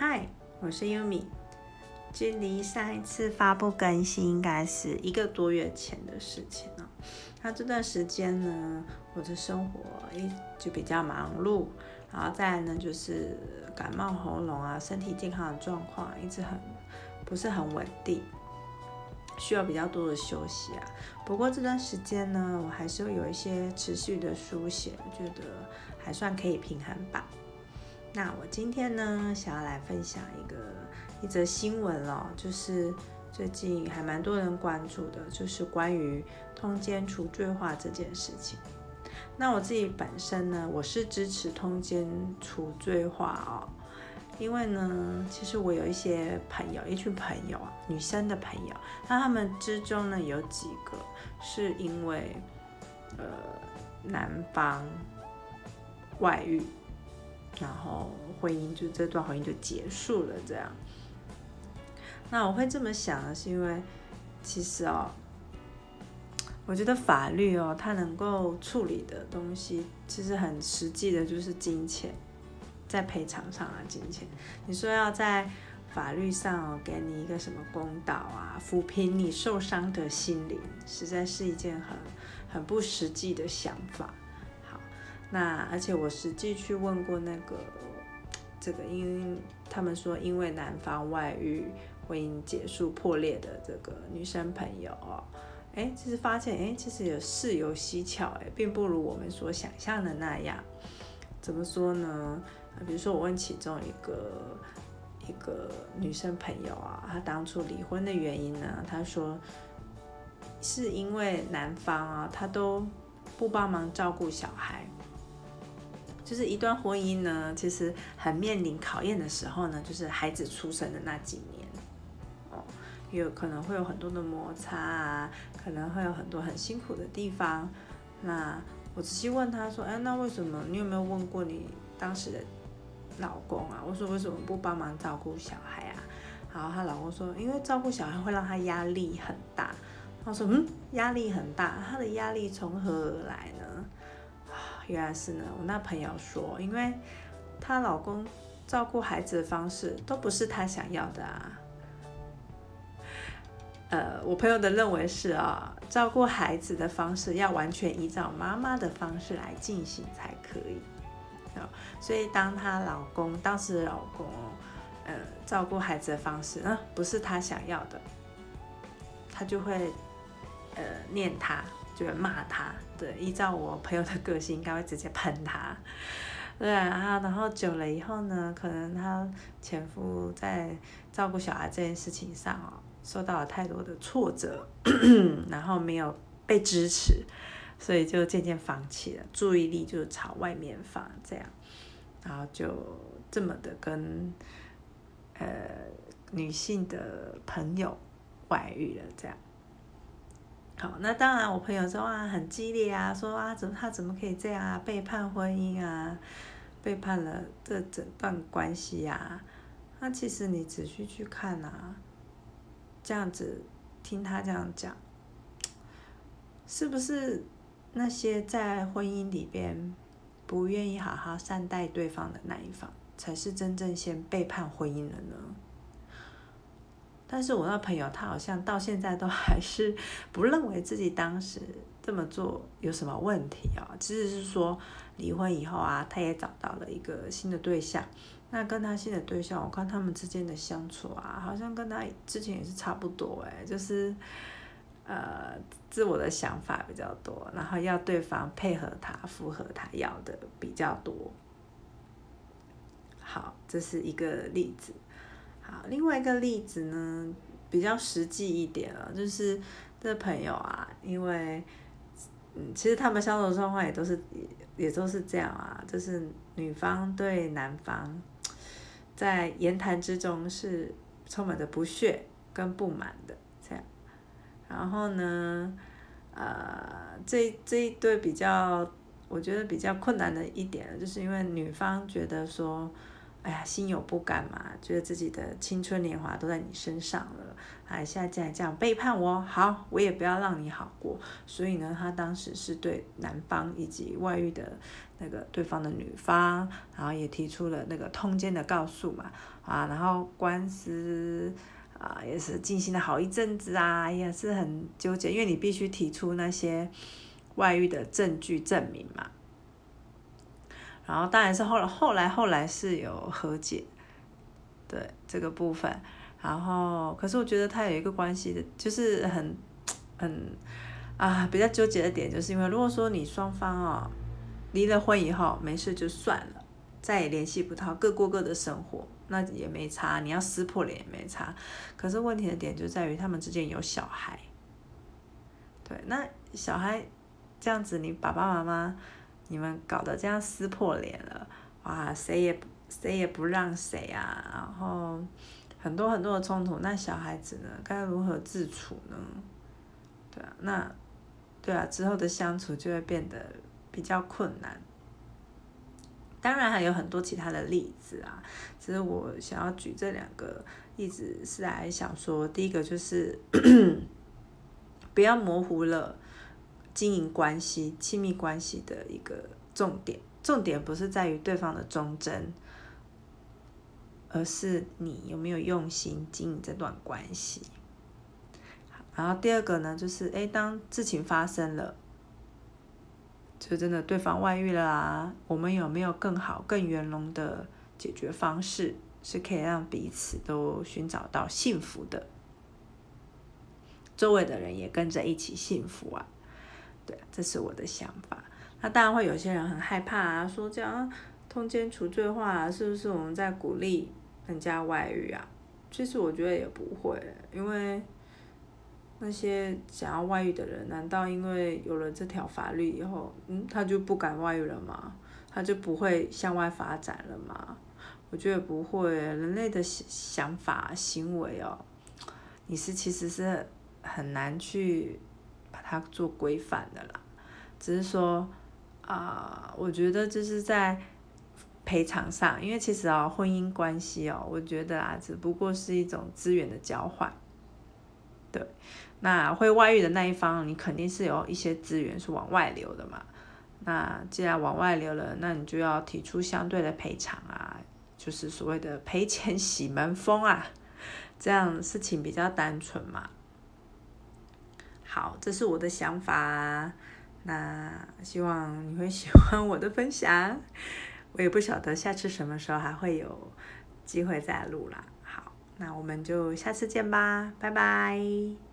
嗨，我是优米。距离上一次发布更新应该是一个多月前的事情了。那这段时间呢，我的生活一就比较忙碌，然后再来呢就是感冒喉咙啊，身体健康的状况一直很不是很稳定，需要比较多的休息啊。不过这段时间呢，我还是会有一些持续的书写，我觉得还算可以平衡吧。那我今天呢，想要来分享一个一则新闻哦，就是最近还蛮多人关注的，就是关于通奸除罪化这件事情。那我自己本身呢，我是支持通奸除罪化哦，因为呢，其实我有一些朋友，一群朋友啊，女生的朋友，那他们之中呢，有几个是因为呃男方外遇。然后婚姻就这段婚姻就结束了，这样。那我会这么想呢，是因为其实哦，我觉得法律哦，它能够处理的东西，其实很实际的，就是金钱，在赔偿上啊，金钱。你说要在法律上哦，给你一个什么公道啊，抚平你受伤的心灵，实在是一件很很不实际的想法。那而且我实际去问过那个这个，因为他们说因为男方外遇，婚姻结束破裂的这个女生朋友哦，哎，其实发现哎，其实有事有蹊跷哎，并不如我们所想象的那样。怎么说呢？比如说我问其中一个一个女生朋友啊，她当初离婚的原因呢，她说是因为男方啊，他都不帮忙照顾小孩。就是一段婚姻呢，其实很面临考验的时候呢，就是孩子出生的那几年，哦，有可能会有很多的摩擦啊，可能会有很多很辛苦的地方。那我仔细问他说，哎，那为什么？你有没有问过你当时的老公啊？我说为什么不帮忙照顾小孩啊？然后她老公说，因为照顾小孩会让她压力很大。我说，嗯，压力很大，她的压力从何而来呢？原来是呢，我那朋友说，因为她老公照顾孩子的方式都不是她想要的啊。呃，我朋友的认为是啊，照顾孩子的方式要完全依照妈妈的方式来进行才可以。所以当她老公当时的老公，呃，照顾孩子的方式，嗯，不是她想要的，她就会呃念他。就会骂他，对，依照我朋友的个性，应该会直接喷他，对啊，然后久了以后呢，可能他前夫在照顾小孩这件事情上哦，受到了太多的挫折，然后没有被支持，所以就渐渐放弃了，注意力就朝外面放，这样，然后就这么的跟呃女性的朋友外遇了，这样。好，那当然，我朋友说啊，很激烈啊，说啊，怎么他怎么可以这样啊，背叛婚姻啊，背叛了这整段关系呀？那其实你仔细去看啊，这样子听他这样讲，是不是那些在婚姻里边不愿意好好善待对方的那一方，才是真正先背叛婚姻的呢？但是我那朋友他好像到现在都还是 不认为自己当时这么做有什么问题啊，其实是说离婚以后啊，他也找到了一个新的对象，那跟他新的对象，我看他们之间的相处啊，好像跟他之前也是差不多哎，就是呃自我的想法比较多，然后要对方配合他、符合他要的比较多。好，这是一个例子。好，另外一个例子呢，比较实际一点了，就是这朋友啊，因为嗯，其实他们相处状况也都是也也都是这样啊，就是女方对男方在言谈之中是充满着不屑跟不满的这样，然后呢，呃，这这一对比较，我觉得比较困难的一点，就是因为女方觉得说。哎呀，心有不甘嘛，觉得自己的青春年华都在你身上了，啊，现在竟然这样背叛我，好，我也不要让你好过。所以呢，他当时是对男方以及外遇的那个对方的女方，然后也提出了那个通奸的告诉嘛，啊，然后官司啊也是进行了好一阵子啊，也是很纠结，因为你必须提出那些外遇的证据证明嘛。然后当然是后来后来后来是有和解，对这个部分。然后可是我觉得他有一个关系的，就是很很啊比较纠结的点，就是因为如果说你双方啊离了婚以后没事就算了，再也联系不到，各过各的生活，那也没差。你要撕破脸也没差。可是问题的点就在于他们之间有小孩，对，那小孩这样子，你爸爸妈妈。你们搞得这样撕破脸了，哇，谁也谁也不让谁啊，然后很多很多的冲突，那小孩子呢，该如何自处呢？对啊，那对啊，之后的相处就会变得比较困难。当然还有很多其他的例子啊，只是我想要举这两个例子是来想说，第一个就是 不要模糊了。经营关系、亲密关系的一个重点，重点不是在于对方的忠贞，而是你有没有用心经营这段关系。然后第二个呢，就是哎，当事情发生了，就真的对方外遇了啊，我们有没有更好、更圆融的解决方式，是可以让彼此都寻找到幸福的，周围的人也跟着一起幸福啊。对，这是我的想法。那当然会有些人很害怕啊，说这样通奸除罪化，是不是我们在鼓励人家外遇啊？其实我觉得也不会，因为那些想要外遇的人，难道因为有了这条法律以后，嗯，他就不敢外遇了吗？他就不会向外发展了吗？我觉得不会，人类的想法行为哦，你是其实是很难去。他做规范的啦，只是说啊，我觉得就是在赔偿上，因为其实啊，婚姻关系哦，我觉得啊，只不过是一种资源的交换。对，那会外遇的那一方，你肯定是有一些资源是往外流的嘛。那既然往外流了，那你就要提出相对的赔偿啊，就是所谓的赔钱洗门风啊，这样事情比较单纯嘛。好，这是我的想法，那希望你会喜欢我的分享。我也不晓得下次什么时候还会有机会再录了。好，那我们就下次见吧，拜拜。